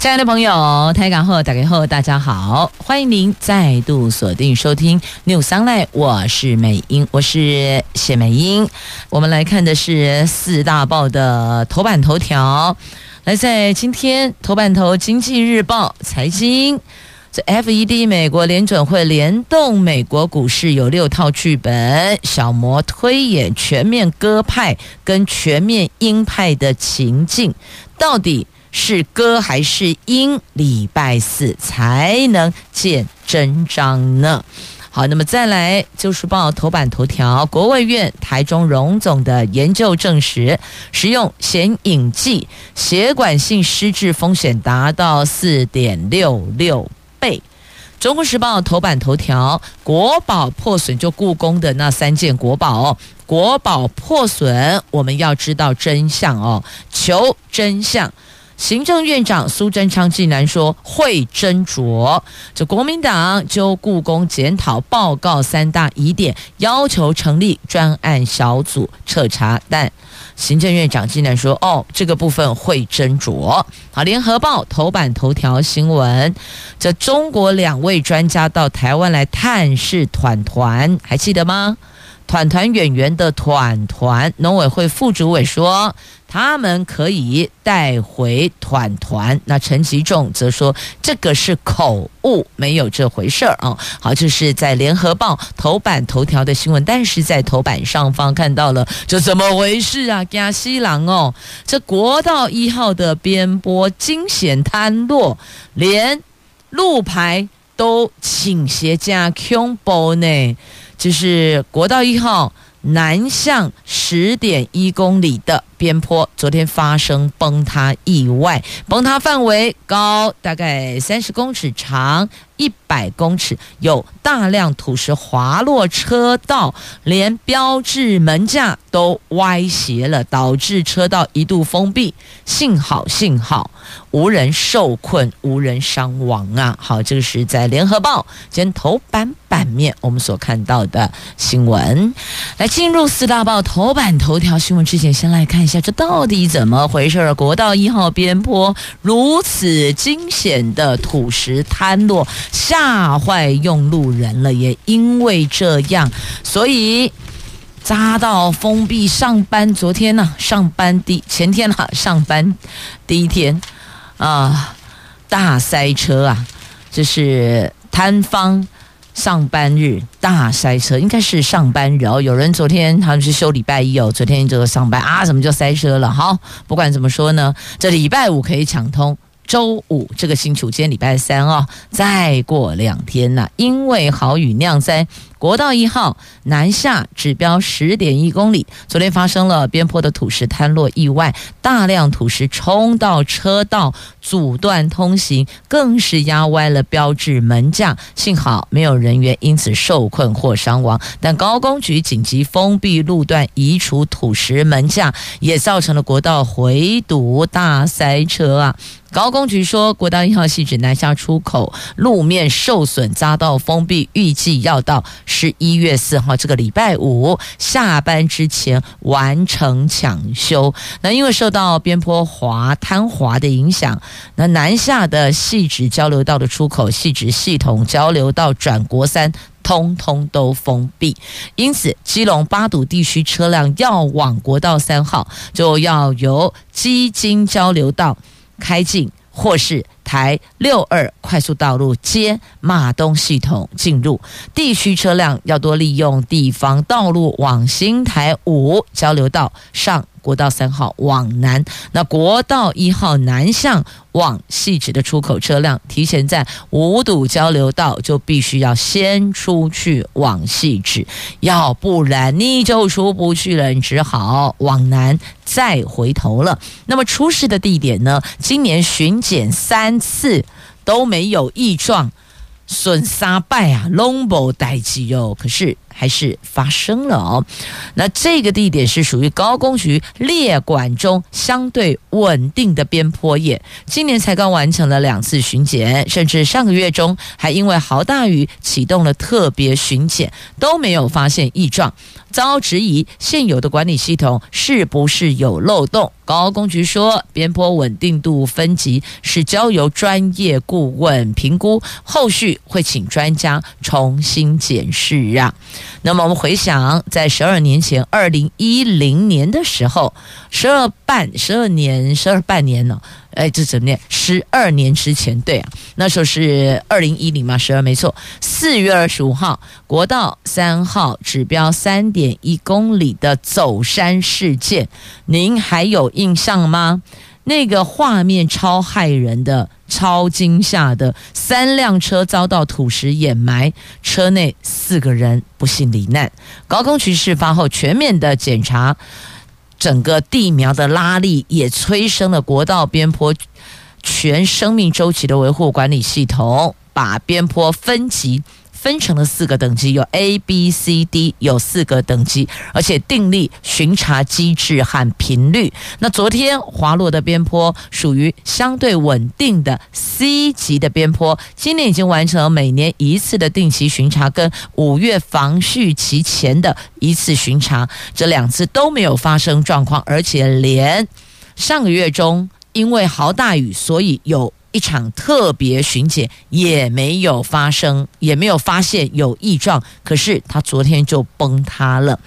亲爱的朋友，台港后打开后，大家好，欢迎您再度锁定收听 News Online，我是美英，我是谢美英。我们来看的是四大报的头版头条。来，在今天头版头，《经济日报》财经，这 FED 美国联准会联动美国股市有六套剧本，小摩推演全面鸽派跟全面鹰派的情境，到底是歌还是音？礼拜四才能见真章呢。好，那么再来旧时报头版头条，国卫院台中荣总的研究证实，使用显影剂，血管性失智风险达到四点六六倍。中国时报头版头条，国宝破损，就故宫的那三件国宝，国宝破损，我们要知道真相哦，求真相。行政院长苏贞昌竟然说会斟酌，这国民党就故宫检讨报告三大疑点，要求成立专案小组彻查，但行政院长竟然说哦，这个部分会斟酌。好，联合报头版头条新闻，这中国两位专家到台湾来探视团团，还记得吗？团团圆圆的团团，农委会副主委说，他们可以带回团团。那陈吉仲则说，这个是口误，没有这回事儿啊。好，这是在联合报头版头条的新闻，但是在头版上方看到了，这怎么回事啊？加西郎哦，这国道一号的边坡惊险坍落，连路牌都倾斜加恐怖呢。就是国道一号南向十点一公里的边坡，昨天发生崩塌意外，崩塌范围高大概三十公尺长。一百公尺，有大量土石滑落车道，连标志门架都歪斜了，导致车道一度封闭。幸好幸好无人受困，无人伤亡啊！好，这个是在联合报今天头版版面我们所看到的新闻。来进入四大报头版头条新闻之前，先来看一下这到底怎么回事儿？国道一号边坡如此惊险的土石坍落。吓坏用路人了，也因为这样，所以匝道封闭上班。昨天呢、上班第前天哈、上班第一天啊，大塞车啊，这是摊方上班日大塞车，应该是上班日哦。有人昨天他们是休礼拜一哦，昨天就上班啊，怎么就塞车了？好，不管怎么说呢，这礼拜五可以抢通。周五这个星期，今天礼拜三哦，再过两天呐，因为豪雨酿灾。国道一号南下指标十点一公里，昨天发生了边坡的土石坍落意外，大量土石冲到车道，阻断通行，更是压歪了标志门架。幸好没有人员因此受困或伤亡，但高工局紧急封闭路段，移除土石门架，也造成了国道回堵大塞车啊！高工局说，国道一号汐止南下出口路面受损，匝道封闭，预计要到。十一月四号这个礼拜五下班之前完成抢修。那因为受到边坡滑坍滑的影响，那南下的汐止交流道的出口、汐止系统交流道转国三，通通都封闭。因此，基隆八堵地区车辆要往国道三号，就要由基金交流道开进，或是。台六二快速道路接马东系统进入，地区车辆要多利用地方道路往新台五交流道上。国道三号往南，那国道一号南向往汐止的出口车辆，提前在五堵交流道就必须要先出去往汐止，要不然你就出不去了，你只好往南再回头了。那么出事的地点呢？今年巡检三三次都没有异状，损杀败啊，拢无代机哦。可是还是发生了哦。那这个地点是属于高工局列管中相对稳定的边坡叶，今年才刚完成了两次巡检，甚至上个月中还因为豪大雨启动了特别巡检，都没有发现异状。遭质疑现有的管理系统是不是有漏洞？高工局说，边坡稳定度分级是交由专业顾问评估，后续会请专家重新检视啊。那么我们回想，在十二年前，二零一零年的时候，十二半十二年十二半年呢？哎，这怎么念？十二年之前，对啊，那时候是二零一零嘛，十二没错。四月二十五号，国道三号指标三点一公里的走山事件，您还有印象吗？那个画面超骇人的，超惊吓的，三辆车遭到土石掩埋，车内四个人不幸罹难。高空局事发后全面的检查。整个地苗的拉力也催生了国道边坡全生命周期的维护管理系统，把边坡分级。分成了四个等级，有 A、B、C、D，有四个等级，而且订立巡查机制和频率。那昨天滑落的边坡属于相对稳定的 C 级的边坡，今年已经完成了每年一次的定期巡查，跟五月防汛期前的一次巡查，这两次都没有发生状况，而且连上个月中因为豪大雨，所以有。一场特别巡检也没有发生，也没有发现有异状，可是他昨天就崩塌了。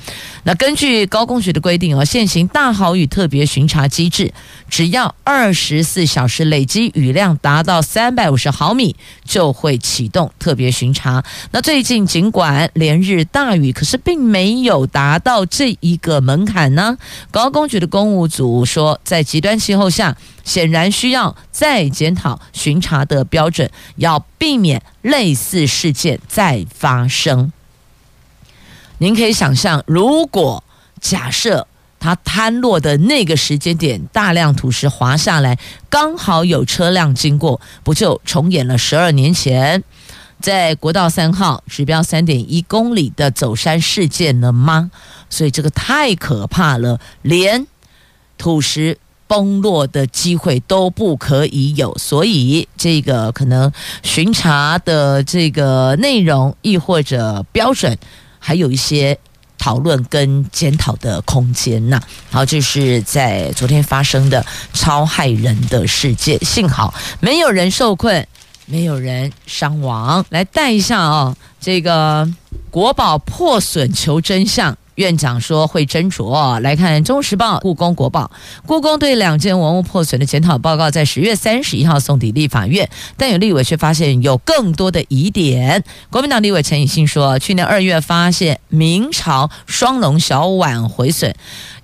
那根据高工局的规定啊，现行大豪雨特别巡查机制，只要二十四小时累积雨量达到三百五十毫米，就会启动特别巡查。那最近尽管连日大雨，可是并没有达到这一个门槛呢。高工局的工务组说，在极端气候下，显然需要再检讨巡查的标准，要避免类似事件再发生。您可以想象，如果假设它坍落的那个时间点，大量土石滑下来，刚好有车辆经过，不就重演了十二年前在国道三号指标三点一公里的走山事件了吗？所以这个太可怕了，连土石。崩落的机会都不可以有，所以这个可能巡查的这个内容，亦或者标准，还有一些讨论跟检讨的空间呐。好，这是在昨天发生的超害人的事件，幸好没有人受困，没有人伤亡。来带一下哦，这个国宝破损求真相。院长说会斟酌。来看《中时报》故宫国宝，故宫对两件文物破损的检讨报告在十月三十一号送抵立法院，但有立委却发现有更多的疑点。国民党立委陈以信说，去年二月发现明朝双龙小碗毁损，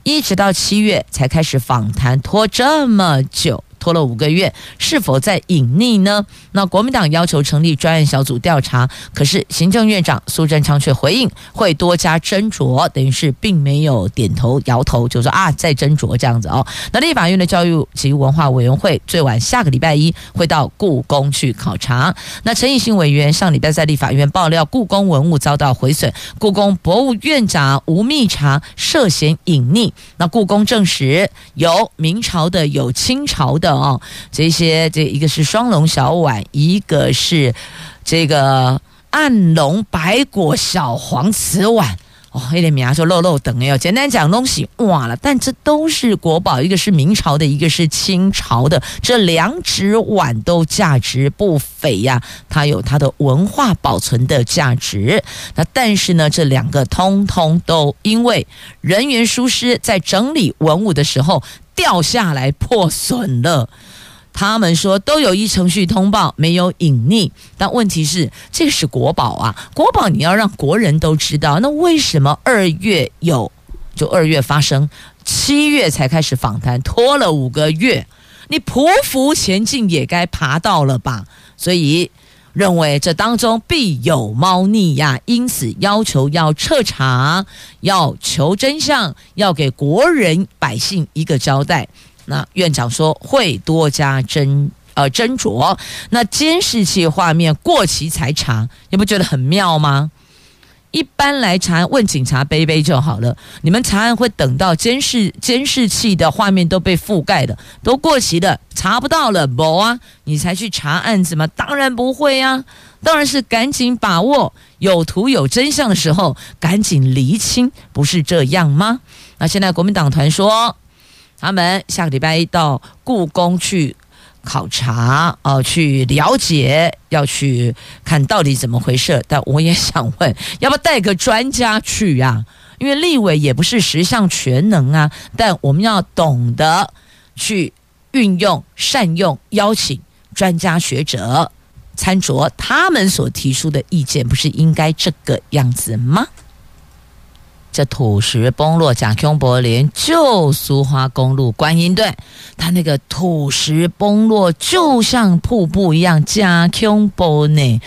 一直到七月才开始访谈，拖这么久。拖了五个月，是否在隐匿呢？那国民党要求成立专案小组调查，可是行政院长苏贞昌却回应会多加斟酌，等于是并没有点头摇头，就说啊，再斟酌这样子哦。那立法院的教育及文化委员会最晚下个礼拜一会到故宫去考察。那陈以信委员上礼拜在立法院爆料，故宫文物遭到毁损，故宫博物院长吴密察涉嫌隐匿。那故宫证实有明朝的，有清朝的。哦，这些这一个是双龙小碗，一个是这个暗龙白果小黄瓷碗。哦，有点名说漏漏等哎，简单讲东西哇了，但这都是国宝，一个是明朝的，一个是清朝的，这两只碗都价值不菲呀，它有它的文化保存的价值。那但是呢，这两个通通都因为人员疏失，在整理文物的时候。掉下来破损了，他们说都有一程序通报，没有隐匿。但问题是，这是国宝啊，国宝你要让国人都知道。那为什么二月有，就二月发生，七月才开始访谈，拖了五个月？你匍匐前进也该爬到了吧？所以。认为这当中必有猫腻呀，因此要求要彻查，要求真相，要给国人百姓一个交代。那院长说会多加斟呃斟酌。那监视器画面过期才查，你不觉得很妙吗？一般来查，问警察杯杯就好了。你们查案会等到监视监视器的画面都被覆盖了，都过期了，查不到了，不啊，你才去查案子吗？当然不会啊，当然是赶紧把握有图有真相的时候，赶紧厘清，不是这样吗？那现在国民党团说，他们下个礼拜一到故宫去。考察哦、去了解，要去看到底怎么回事。但我也想问，要不要带个专家去呀、啊？因为立委也不是十项全能啊。但我们要懂得去运用、善用、邀请专家学者参酌他们所提出的意见，不是应该这个样子吗？这土石崩落，贾公柏林旧苏花公路观音段，它那个土石崩落就像瀑布一样，贾公柏呢。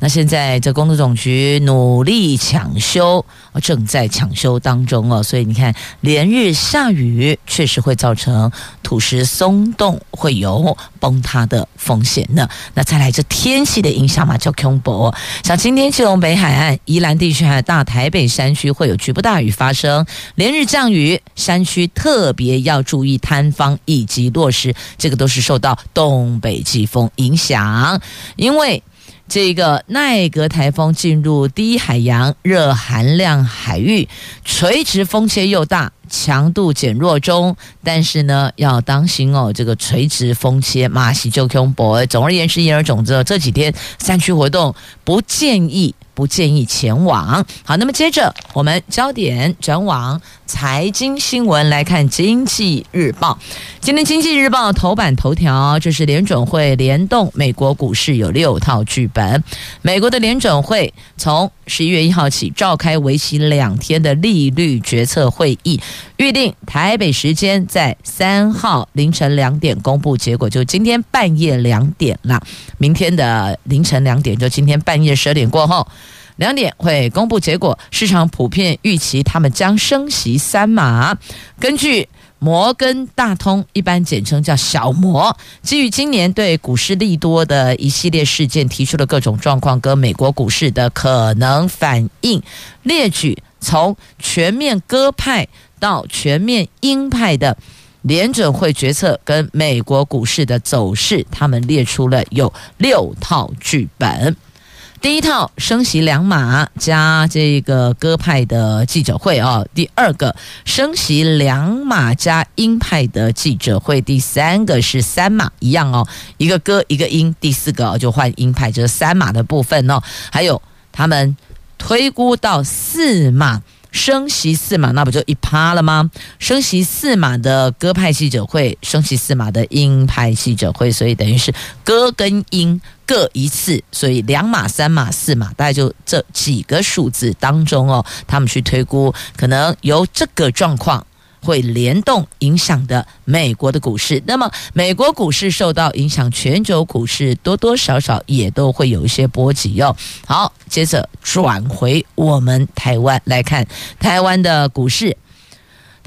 那现在这公路总局努力抢修，正在抢修当中哦。所以你看，连日下雨，确实会造成土石松动，会有崩塌的风险呢。那再来这天气的影响嘛，贾公柏，像今天基隆北海岸、宜兰地区还有大台北山区会有局部大雨发生，连日降雨，山区特别要注意坍方以及落石，这个都是受到东北季风影响，因为这个奈格台风进入低海洋热含量海域，垂直风切又大，强度减弱中，但是呢要当心哦，这个垂直风切马西就空博。总而言之，言而总之，这几天山区活动不建议。不建议前往。好，那么接着我们焦点转往财经新闻来看，《经济日报》今天《经济日报》头版头条就是联准会联动美国股市有六套剧本。美国的联准会从十一月一号起召开为期两天的利率决策会议，预定台北时间在三号凌晨两点公布结果，就今天半夜两点了。明天的凌晨两点，就今天半夜十二点过后。两点会公布结果，市场普遍预期他们将升息三码。根据摩根大通，一般简称叫小摩，基于今年对股市利多的一系列事件，提出了各种状况跟美国股市的可能反应，列举从全面鸽派到全面鹰派的联准会决策跟美国股市的走势，他们列出了有六套剧本。第一套升息两码加这个鸽派的记者会哦，第二个升息两码加鹰派的记者会，第三个是三码一样哦，一个鸽一个鹰，第四个就换鹰派，这是三码的部分哦，还有他们推估到四码。升席四马，那不就一趴了吗？升席四马的鸽派记者会，升席四马的鹰派记者会，所以等于是鸽跟鹰各一次，所以两码、三码、四码，大概就这几个数字当中哦，他们去推估，可能由这个状况。会联动影响的美国的股市，那么美国股市受到影响，全球股市多多少少也都会有一些波及哟。好，接着转回我们台湾来看台湾的股市。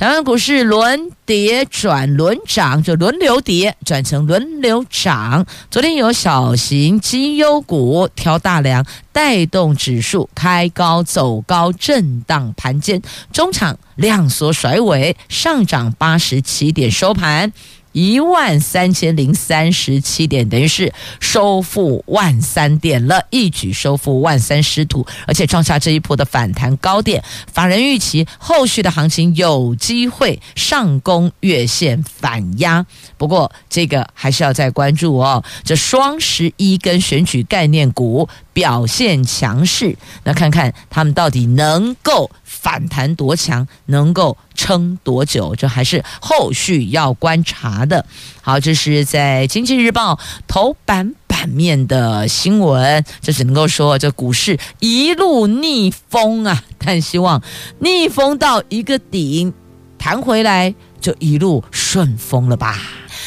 台湾股市轮跌转轮涨，就轮流跌转成轮流涨。昨天有小型绩优股挑大梁，带动指数开高走高，震荡盘间，中场量缩甩尾，上涨八十七点，收盘。一万三千零三十七点，等于是收复万三点了，一举收复万三失土，而且创下这一波的反弹高点。法人预期后续的行情有机会上攻月线反压，不过这个还是要再关注哦。这双十一跟选举概念股表现强势，那看看他们到底能够。反弹多强，能够撑多久，这还是后续要观察的。好，这是在《经济日报》头版版面的新闻，这只能够说这股市一路逆风啊，但希望逆风到一个顶，弹回来就一路顺风了吧。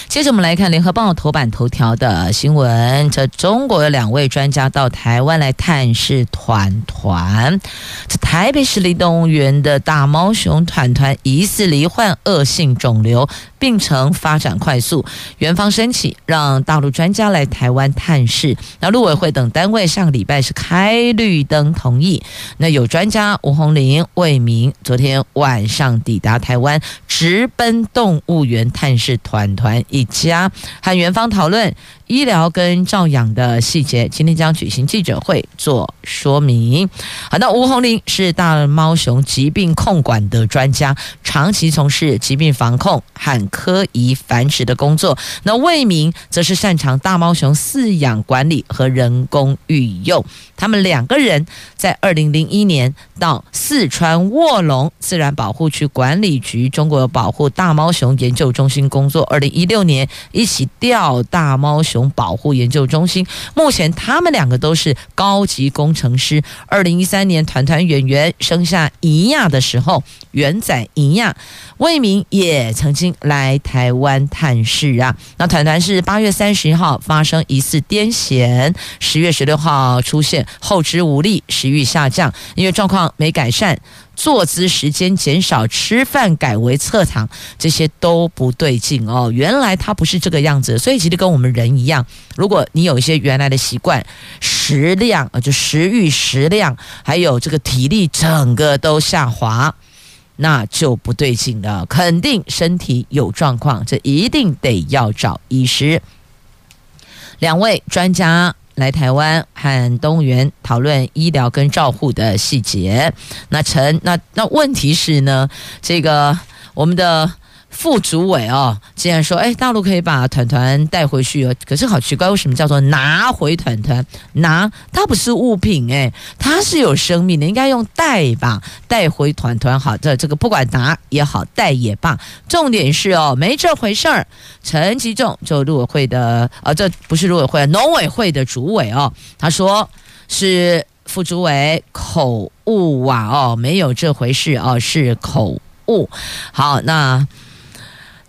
接着我们来看联合报头版头条的新闻，这中国有两位专家到台湾来探视团团。这台北市立动物园的大猫熊团团疑似罹患恶性肿瘤。病程发展快速，园方申请让大陆专家来台湾探视。那陆委会等单位上个礼拜是开绿灯同意。那有专家吴鸿麟、魏明昨天晚上抵达台湾，直奔动物园探视团团一家，和园方讨论医疗跟照养的细节。今天将举行记者会做说明。好，那吴红林是大猫熊疾病控管的专家，长期从事疾病防控和科仪繁殖的工作，那魏明则是擅长大猫熊饲养管理和人工育幼。他们两个人在二零零一年到四川卧龙自然保护区管理局中国保护大猫熊研究中心工作。二零一六六年一起调大猫熊保护研究中心，目前他们两个都是高级工程师。二零一三年团团圆圆生下一亚的时候，圆仔一亚，魏明也曾经。来台湾探视啊！那团团是八月三十一号发生疑似癫痫，十月十六号出现后肢无力、食欲下降，因为状况没改善，坐姿时间减少，吃饭改为侧躺，这些都不对劲哦。原来他不是这个样子，所以其实跟我们人一样，如果你有一些原来的习惯，食量啊就食欲、食量，还有这个体力，整个都下滑。那就不对劲了，肯定身体有状况，这一定得要找医师。两位专家来台湾和动物园讨论医疗跟照护的细节。那陈，那那问题是呢，这个我们的。副主委哦，竟然说，哎，大陆可以把团团带回去哦。可是好奇怪，为什么叫做拿回团团？拿它不是物品哎，它是有生命的，应该用带吧？带回团团好，这这个不管拿也好，带也罢。重点是哦，没这回事儿。陈吉仲就陆委会的，啊，这不是陆委会，农委会的主委哦，他说是副主委口误啊，哦，没有这回事哦，是口误。好，那。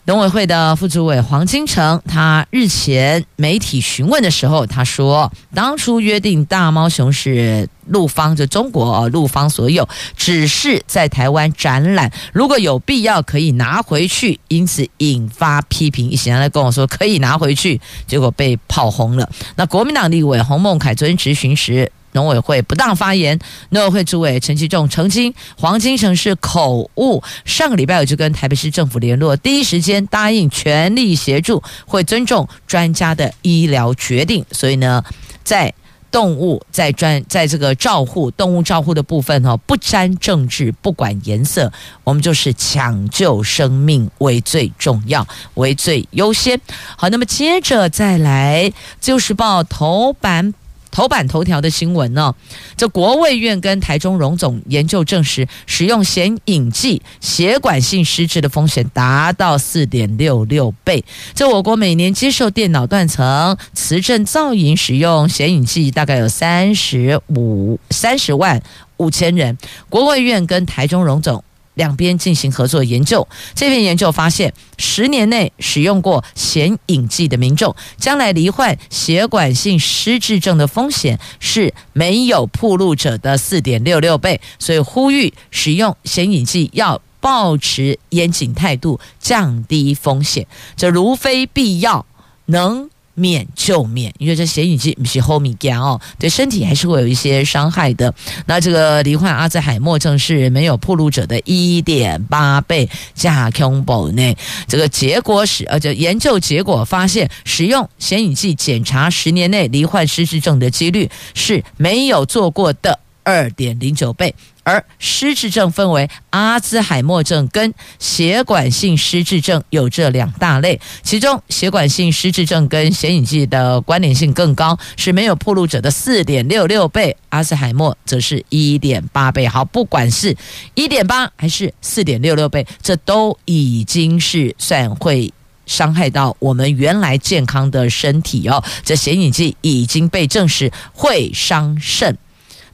农委会的副主委黄金城，他日前媒体询问的时候，他说，当初约定大猫熊是陆方，就中国陆方所有，只是在台湾展览，如果有必要可以拿回去，因此引发批评。一些人来跟我说可以拿回去，结果被炮轰了。那国民党立委洪孟凯昨天质询时。农委会不当发言，农委会主委陈其仲澄清，黄金城是口误。上个礼拜我就跟台北市政府联络，第一时间答应全力协助，会尊重专家的医疗决定。所以呢，在动物在专在这个照护动物照护的部分哦，不沾政治，不管颜色，我们就是抢救生命为最重要，为最优先。好，那么接着再来，《自由时报》头版。头版头条的新闻呢？这国卫院跟台中荣总研究证实，使用显影剂血管性失智的风险达到四点六六倍。这我国每年接受电脑断层、磁振造影使用显影剂，大概有三十五三十万五千人。国卫院跟台中荣总。两边进行合作研究，这篇研究发现，十年内使用过显影剂的民众，将来罹患血管性失智症的风险是没有暴露者的四点六六倍。所以呼吁使用显影剂要保持严谨态度，降低风险。这如非必要，能。免就免，因为这显影剂不是好物件哦，对身体还是会有一些伤害的。那这个罹患阿兹海默症是没有暴露者的一点八倍加恐怖呢。这个结果是，呃，就研究结果发现，使用显影剂检查十年内罹患失智症的几率是没有做过的二点零九倍。而失智症分为阿兹海默症跟血管性失智症有这两大类，其中血管性失智症跟显影剂的关联性更高，是没有暴露者的四点六六倍，阿兹海默则是一点八倍。好，不管是一点八还是四点六六倍，这都已经是算会伤害到我们原来健康的身体哦。这显影剂已经被证实会伤肾。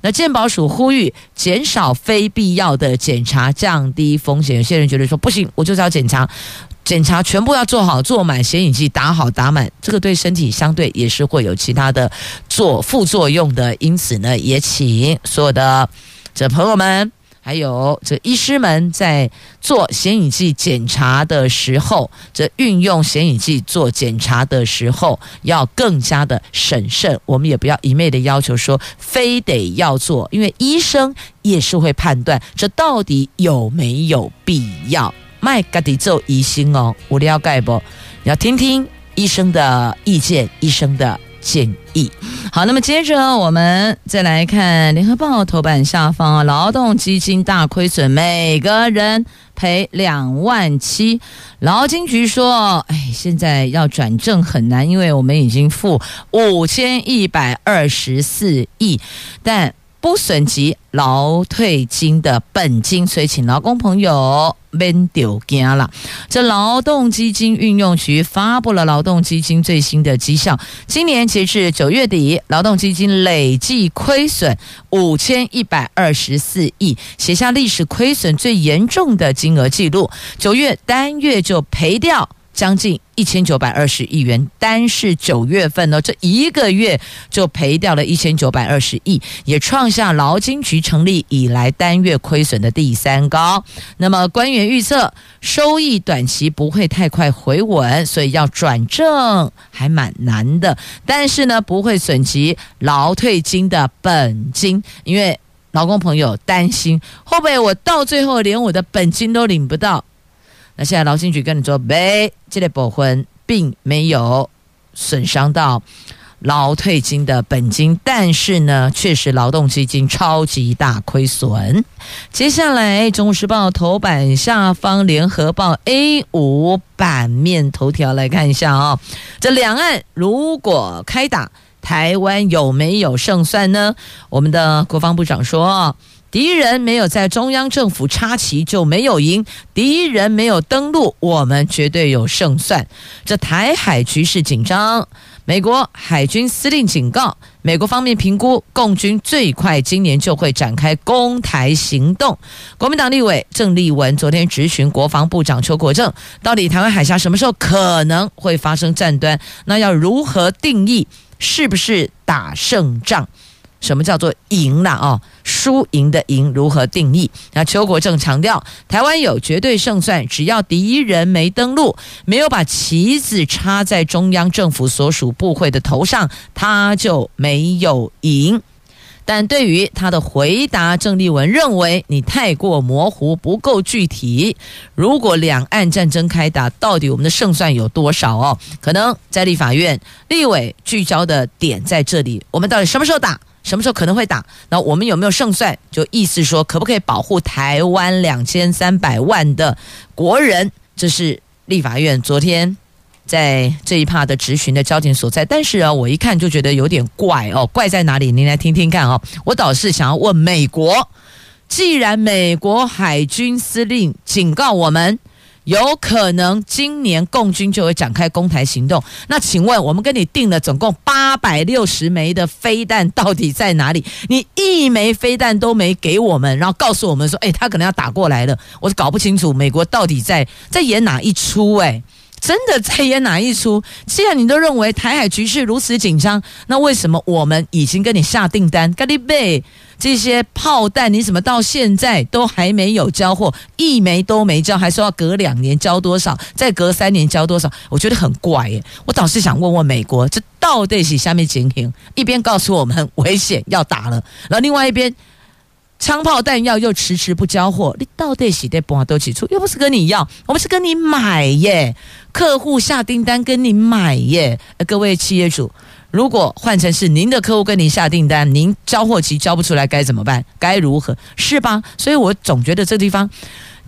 那健保署呼吁减少非必要的检查，降低风险。有些人觉得说不行，我就是要检查，检查全部要做好做满，显影剂打好打满，这个对身体相对也是会有其他的做副作用的。因此呢，也请所有的这朋友们。还有这医师们在做显影剂检查的时候，这运用显影剂做检查的时候，要更加的审慎。我们也不要一昧的要求说非得要做，因为医生也是会判断这到底有没有必要。麦格迪做疑心哦，我了解不？要听听医生的意见，医生的。建议好，那么接着我们再来看《联合报》头版下方啊，劳动基金大亏损，每个人赔两万七。劳金局说：“哎，现在要转正很难，因为我们已经付五千一百二十四亿，但不损及劳退金的本金，所以请劳工朋友。”免丢惊了。这劳动基金运用局发布了劳动基金最新的绩效，今年截至九月底，劳动基金累计亏损五千一百二十四亿，写下历史亏损最严重的金额记录。九月单月就赔掉。将近一千九百二十亿元，单是九月份呢，这一个月就赔掉了一千九百二十亿，也创下劳金局成立以来单月亏损的第三高。那么官员预测收益短期不会太快回稳，所以要转正还蛮难的。但是呢，不会损及劳退金的本金，因为劳工朋友担心会不会我到最后连我的本金都领不到。那现在劳金局跟你说，没，这个部分并没有损伤到劳退金的本金，但是呢，确实劳动基金超级大亏损。接下来，《中国时报》头版下方，《联合报》A 五版面头条来看一下啊、哦，这两岸如果开打，台湾有没有胜算呢？我们的国防部长说。敌人没有在中央政府插旗就没有赢，敌人没有登陆，我们绝对有胜算。这台海局势紧张，美国海军司令警告，美国方面评估，共军最快今年就会展开攻台行动。国民党立委郑丽文昨天质询国防部长邱国正，到底台湾海峡什么时候可能会发生战端？那要如何定义？是不是打胜仗？什么叫做赢了啊？输赢的赢如何定义？那邱国正强调，台湾有绝对胜算，只要敌人没登陆，没有把旗子插在中央政府所属部会的头上，他就没有赢。但对于他的回答，郑丽文认为你太过模糊，不够具体。如果两岸战争开打，到底我们的胜算有多少哦？可能在立法院立委聚焦的点在这里，我们到底什么时候打？什么时候可能会打？那我们有没有胜算？就意思说，可不可以保护台湾两千三百万的国人？这是立法院昨天在这一趴的质询的焦点所在。但是啊，我一看就觉得有点怪哦，怪在哪里？您来听听看哦。我倒是想要问美国，既然美国海军司令警告我们。有可能今年共军就会展开攻台行动。那请问，我们跟你订了总共八百六十枚的飞弹，到底在哪里？你一枚飞弹都没给我们，然后告诉我们说，哎，他可能要打过来了。我是搞不清楚美国到底在在演哪一出？哎，真的在演哪一出？既然你都认为台海局势如此紧张，那为什么我们已经跟你下订单？咖喱贝。这些炮弹你怎么到现在都还没有交货，一枚都没交，还说要隔两年交多少，再隔三年交多少？我觉得很怪耶。我倒是想问问美国，这到底是下面情形？一边告诉我们很危险要打了，然后另外一边枪炮弹药又迟迟不交货，你到底是在搬多起处？又不是跟你要，我们是跟你买耶，客户下订单跟你买耶，各位企业主。如果换成是您的客户跟您下订单，您交货期交不出来该怎么办？该如何？是吧？所以我总觉得这地方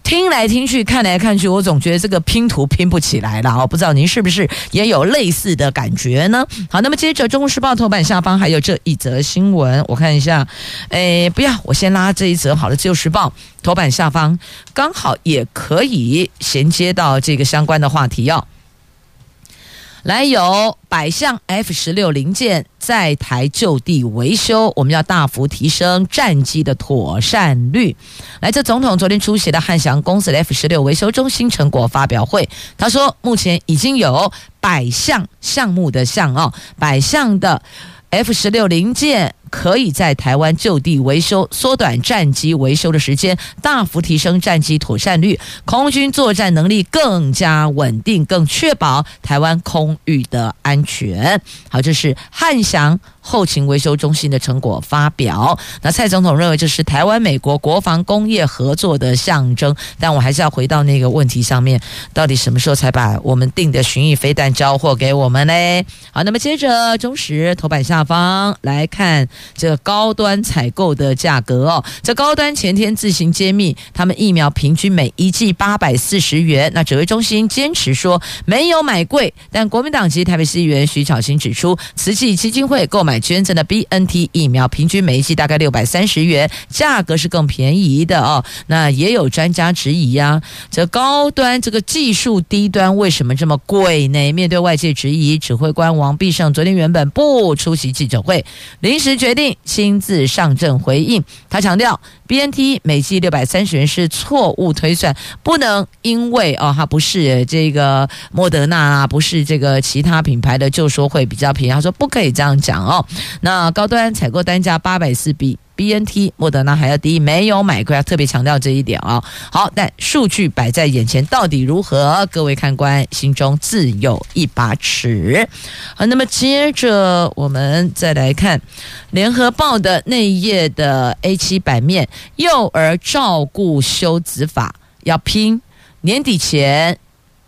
听来听去、看来看去，我总觉得这个拼图拼不起来了啊！不知道您是不是也有类似的感觉呢？好，那么接着《中国时报》头版下方还有这一则新闻，我看一下。诶，不要，我先拉这一则好了，《自由时报》头版下方刚好也可以衔接到这个相关的话题哦。来有百项 F 十六零件在台就地维修，我们要大幅提升战机的妥善率。来自总统昨天出席的汉翔公司的 F 十六维修中心成果发表会，他说，目前已经有百项项目的项哦，百项的 F 十六零件。可以在台湾就地维修，缩短战机维修的时间，大幅提升战机妥善率，空军作战能力更加稳定，更确保台湾空域的安全。好，这是汉翔。后勤维修中心的成果发表，那蔡总统认为这是台湾美国国防工业合作的象征，但我还是要回到那个问题上面，到底什么时候才把我们订的巡弋飞弹交货给我们呢？好，那么接着中时头版下方来看这高端采购的价格哦，这高端前天自行揭秘，他们疫苗平均每一剂八百四十元，那指挥中心坚持说没有买贵，但国民党籍台北市议员徐巧芯指出，慈济基金会购买。捐赠的 BNT 疫苗平均每一剂大概六百三十元，价格是更便宜的哦。那也有专家质疑呀，这高端这个技术低端为什么这么贵呢？面对外界质疑，指挥官王必胜昨天原本不出席记者会，临时决定亲自上阵回应。他强调，BNT 每剂六百三十元是错误推算，不能因为哦，它不是这个莫德纳啊，不是这个其他品牌的，就说会比较便宜。他说不可以这样讲哦。那高端采购单价八百四，比 BNT 莫德纳还要低，没有买贵，要特别强调这一点啊。好，但数据摆在眼前，到底如何？各位看官心中自有一把尺。好，那么接着我们再来看联合报的那一页的 A 七版面，幼儿照顾修子法要拼年底前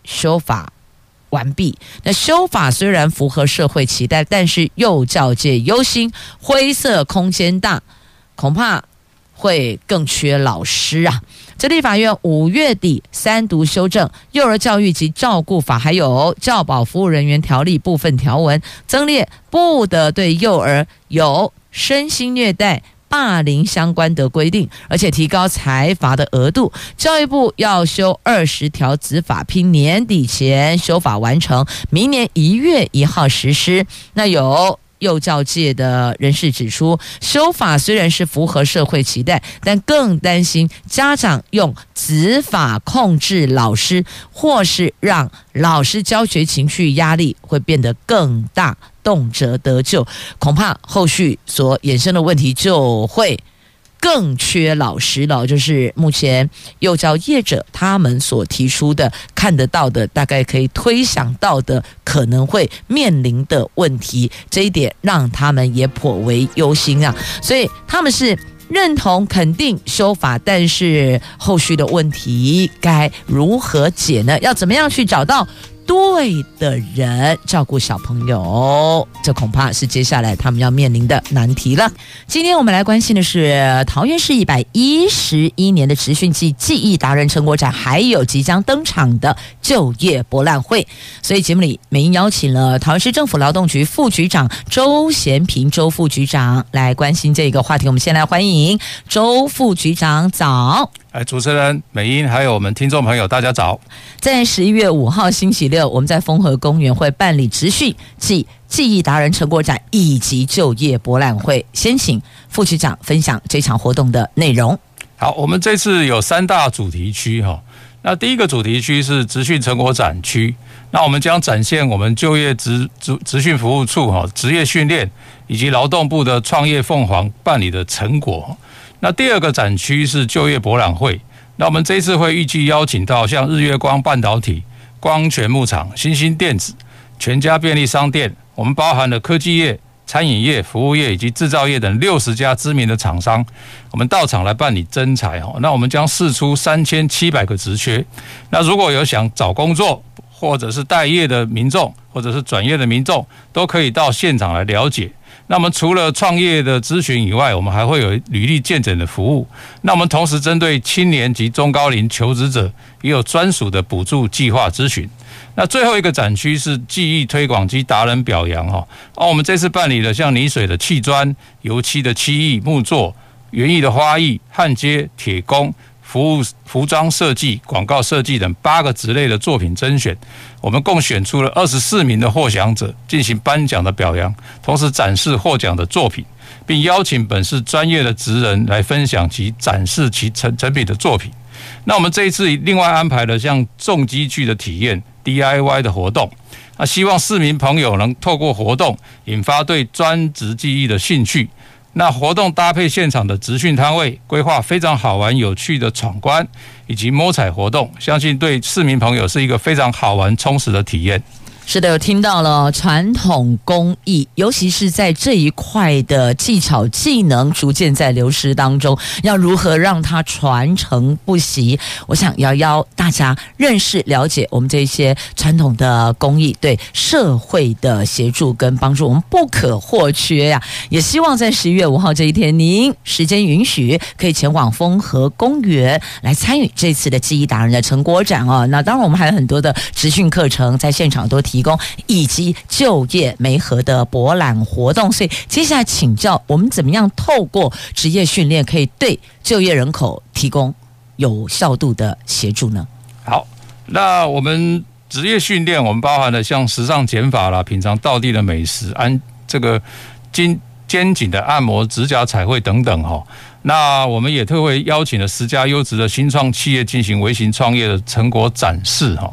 修法。完毕。那修法虽然符合社会期待，但是幼教界忧心灰色空间大，恐怕会更缺老师啊。这立法院五月底三读修正《幼儿教育及照顾法》，还有《教保服务人员条例》部分条文，增列不得对幼儿有身心虐待。霸凌相关的规定，而且提高裁罚的额度。教育部要修二十条子法，拼年底前修法完成，明年一月一号实施。那有幼教界的人士指出，修法虽然是符合社会期待，但更担心家长用子法控制老师，或是让老师教学情绪压力会变得更大。动辄得救，恐怕后续所衍生的问题就会更缺老师了。就是目前幼教业者他们所提出的、看得到的、大概可以推想到的可能会面临的问题，这一点让他们也颇为忧心啊。所以他们是认同肯定修法，但是后续的问题该如何解呢？要怎么样去找到？对的人照顾小朋友，这恐怕是接下来他们要面临的难题了。今天我们来关心的是桃园市一百一十一年的职训暨技艺达人成果展，还有即将登场的就业博览会。所以节目里，美英邀请了桃园市政府劳动局副局长周贤平周副局长来关心这个话题。我们先来欢迎周副局长，早。哎，主持人美英，还有我们听众朋友，大家早。在十一月五号星期六，我们在丰和公园会办理职训暨记忆达人成果展以及就业博览会。先请副局长分享这场活动的内容。好，我们这次有三大主题区哈。那第一个主题区是职训成果展区，那我们将展现我们就业职职职训服务处哈职业训练以及劳动部的创业凤凰办理的成果。那第二个展区是就业博览会，那我们这次会预计邀请到像日月光半导体、光泉牧场、新兴电子、全家便利商店，我们包含了科技业、餐饮业、服务业以及制造业等六十家知名的厂商，我们到场来办理征才哦。那我们将释出三千七百个职缺，那如果有想找工作或者是待业的民众，或者是转业的民众，都可以到现场来了解。那么除了创业的咨询以外，我们还会有履历健诊的服务。那我们同时针对青年及中高龄求职者，也有专属的补助计划咨询。那最后一个展区是技艺推广及达人表扬哈。哦，我们这次办理了像泥水的砌砖、油漆的漆艺、木作、园艺的花艺、焊接、铁工、服务、服装设计、广告设计等八个职类的作品甄选，我们共选出了二十四名的获奖者进行颁奖的表扬，同时展示获奖的作品，并邀请本市专业的职人来分享及展示其成成品的作品。那我们这一次另外安排了像重机具的体验、DIY 的活动，那希望市民朋友能透过活动引发对专职技艺的兴趣。那活动搭配现场的直训摊位，规划非常好玩有趣的闯关以及摸彩活动，相信对市民朋友是一个非常好玩充实的体验。是的，有听到了传统工艺，尤其是在这一块的技巧技能逐渐在流失当中，要如何让它传承不息？我想要邀大家认识、了解我们这些传统的工艺对社会的协助跟帮助，我们不可或缺呀。也希望在十一月五号这一天，您时间允许，可以前往丰和公园来参与这次的技艺达人的成果展哦。那当然，我们还有很多的职训课程在现场都提。提供以及就业媒合的博览活动，所以接下来请教我们怎么样透过职业训练可以对就业人口提供有效度的协助呢？好，那我们职业训练，我们包含了像时尚剪法啦、品尝道地的美食、按这个肩肩颈的按摩、指甲彩绘等等哈。那我们也特别邀请了十家优质的新创企业进行微型创业的成果展示哈。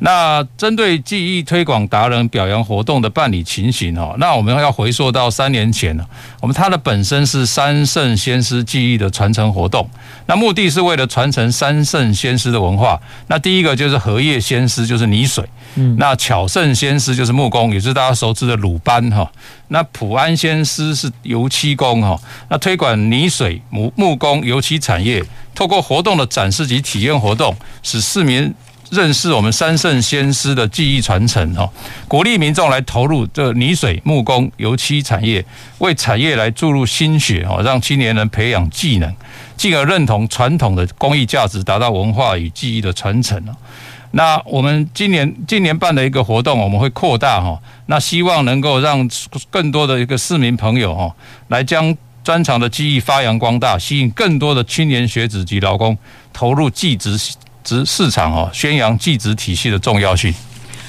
那针对记忆推广达人表扬活动的办理情形哦，那我们要回溯到三年前，我们它的本身是三圣先师记忆的传承活动，那目的是为了传承三圣先师的文化。那第一个就是荷叶先师，就是泥水；嗯，那巧圣先师就是木工，也是大家熟知的鲁班哈。那普安先师是油漆工哈。那推广泥水、木木工、油漆产业，透过活动的展示及体验活动，使市民。认识我们三圣先师的技艺传承哦，鼓励民众来投入这泥水、木工、油漆产业，为产业来注入心血哦，让青年人培养技能，进而认同传统的工艺价值，达到文化与技艺的传承哦。那我们今年今年办的一个活动，我们会扩大哈，那希望能够让更多的一个市民朋友哈，来将专长的技艺发扬光大，吸引更多的青年学子及劳工投入技职。职市场哦，宣扬技职体系的重要性。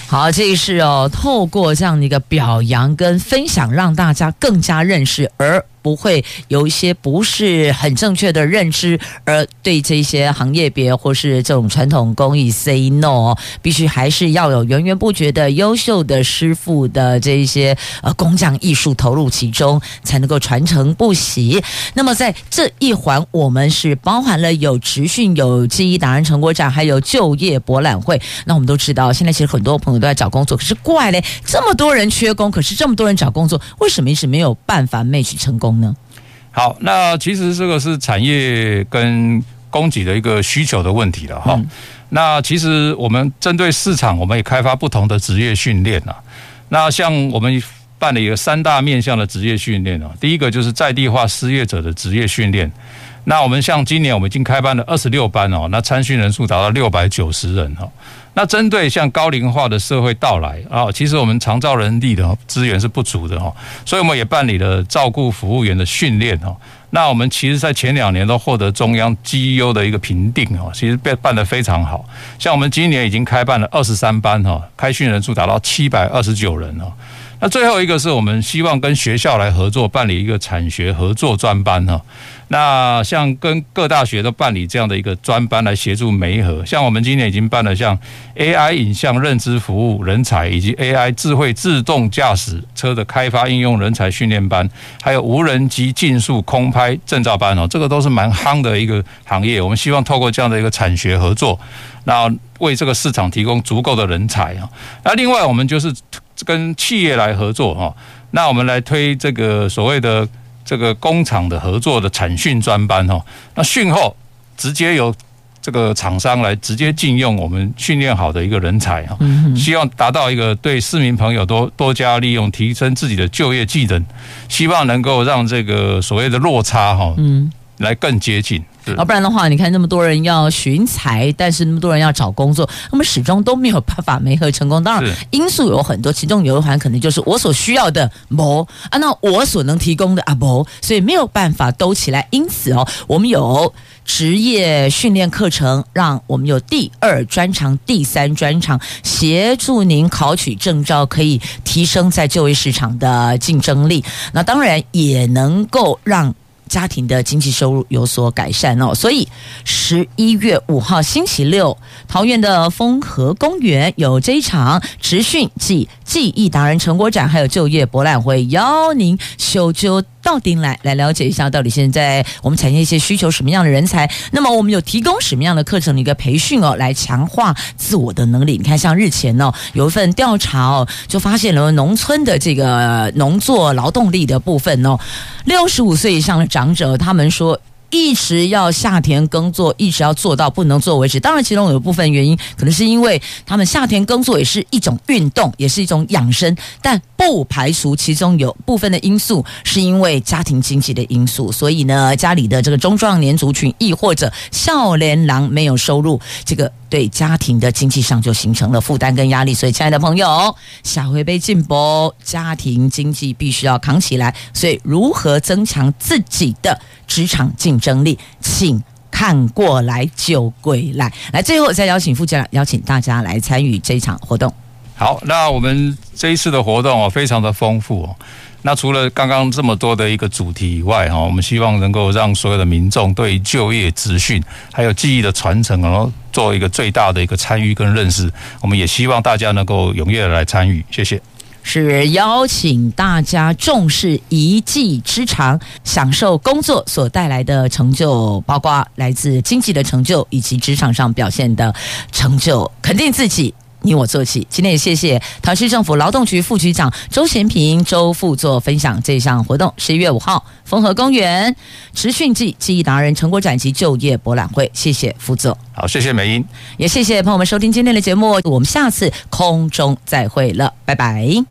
好，这是哦，透过这样的一个表扬跟分享，让大家更加认识而。不会有一些不是很正确的认知，而对这些行业别或是这种传统工艺 say no，必须还是要有源源不绝的优秀的师傅的这一些呃工匠艺术投入其中，才能够传承不息。那么在这一环，我们是包含了有职训、有技艺达人成果展，还有就业博览会。那我们都知道，现在其实很多朋友都在找工作，可是怪嘞，这么多人缺工，可是这么多人找工作，为什么一直没有办法 match 成功？好，那其实这个是产业跟供给的一个需求的问题了哈。嗯、那其实我们针对市场，我们也开发不同的职业训练啊。那像我们办了一个三大面向的职业训练啊，第一个就是在地化失业者的职业训练。那我们像今年我们已经开办了二十六班哦，那参训人数达到六百九十人哈。那针对像高龄化的社会到来啊，其实我们长照人力的资源是不足的哈，所以我们也办理了照顾服务员的训练哈。那我们其实，在前两年都获得中央 G E O 的一个评定哈，其实办办得非常好。像我们今年已经开办了二十三班哈，开训人数达到七百二十九人哦。那最后一个是我们希望跟学校来合作办理一个产学合作专班哈。那像跟各大学都办理这样的一个专班来协助媒合，像我们今年已经办了像 AI 影像认知服务人才，以及 AI 智慧自动驾驶车的开发应用人才训练班，还有无人机竞速空拍证照班哦，这个都是蛮夯的一个行业。我们希望透过这样的一个产学合作，那为这个市场提供足够的人才啊。那另外我们就是跟企业来合作哈，那我们来推这个所谓的。这个工厂的合作的产训专班哈，那训后直接由这个厂商来直接禁用我们训练好的一个人才哈，希望达到一个对市民朋友多多加利用，提升自己的就业技能，希望能够让这个所谓的落差哈，来更接近。要不然的话，你看那么多人要寻才，但是那么多人要找工作，那么始终都没有办法媒合成功。当然，因素有很多，其中有一环可能就是我所需要的谋啊，那我所能提供的啊谋，所以没有办法兜起来。因此哦，我们有职业训练课程，让我们有第二专长、第三专长，协助您考取证照，可以提升在就业市场的竞争力。那当然也能够让。家庭的经济收入有所改善哦，所以十一月五号星期六，桃园的丰和公园有这一场职训暨技艺达人成果展，还有就业博览会，邀您修就到顶来来了解一下，到底现在我们产业一些需求什么样的人才？那么我们有提供什么样的课程的一个培训哦，来强化自我的能力？你看，像日前哦，有一份调查哦，就发现了农村的这个农作劳动力的部分哦，六十五岁以上的长者，他们说。一直要下田耕作，一直要做到不能做为止。当然，其中有部分原因可能是因为他们下田耕作也是一种运动，也是一种养生，但不排除其中有部分的因素是因为家庭经济的因素。所以呢，家里的这个中壮年族群，亦或者少年郎没有收入，这个对家庭的经济上就形成了负担跟压力。所以，亲爱的朋友，下回被进博，家庭经济必须要扛起来。所以，如何增强自己的职场竞争力，请看过来就归来。来，最后再邀请副校长，邀请大家来参与这一场活动。好，那我们这一次的活动哦，非常的丰富哦。那除了刚刚这么多的一个主题以外哈，我们希望能够让所有的民众对就业资讯还有技艺的传承，然后做一个最大的一个参与跟认识。我们也希望大家能够踊跃的来参与。谢谢。是邀请大家重视一技之长，享受工作所带来的成就，包括来自经济的成就以及职场上表现的成就，肯定自己，你我做起。今天也谢谢桃园市政府劳动局副局长周贤平周副座分享这项活动。十一月五号，丰和公园持训季技艺达人成果展及就业博览会。谢谢副座，好，谢谢美英，也谢谢朋友们收听今天的节目，我们下次空中再会了，拜拜。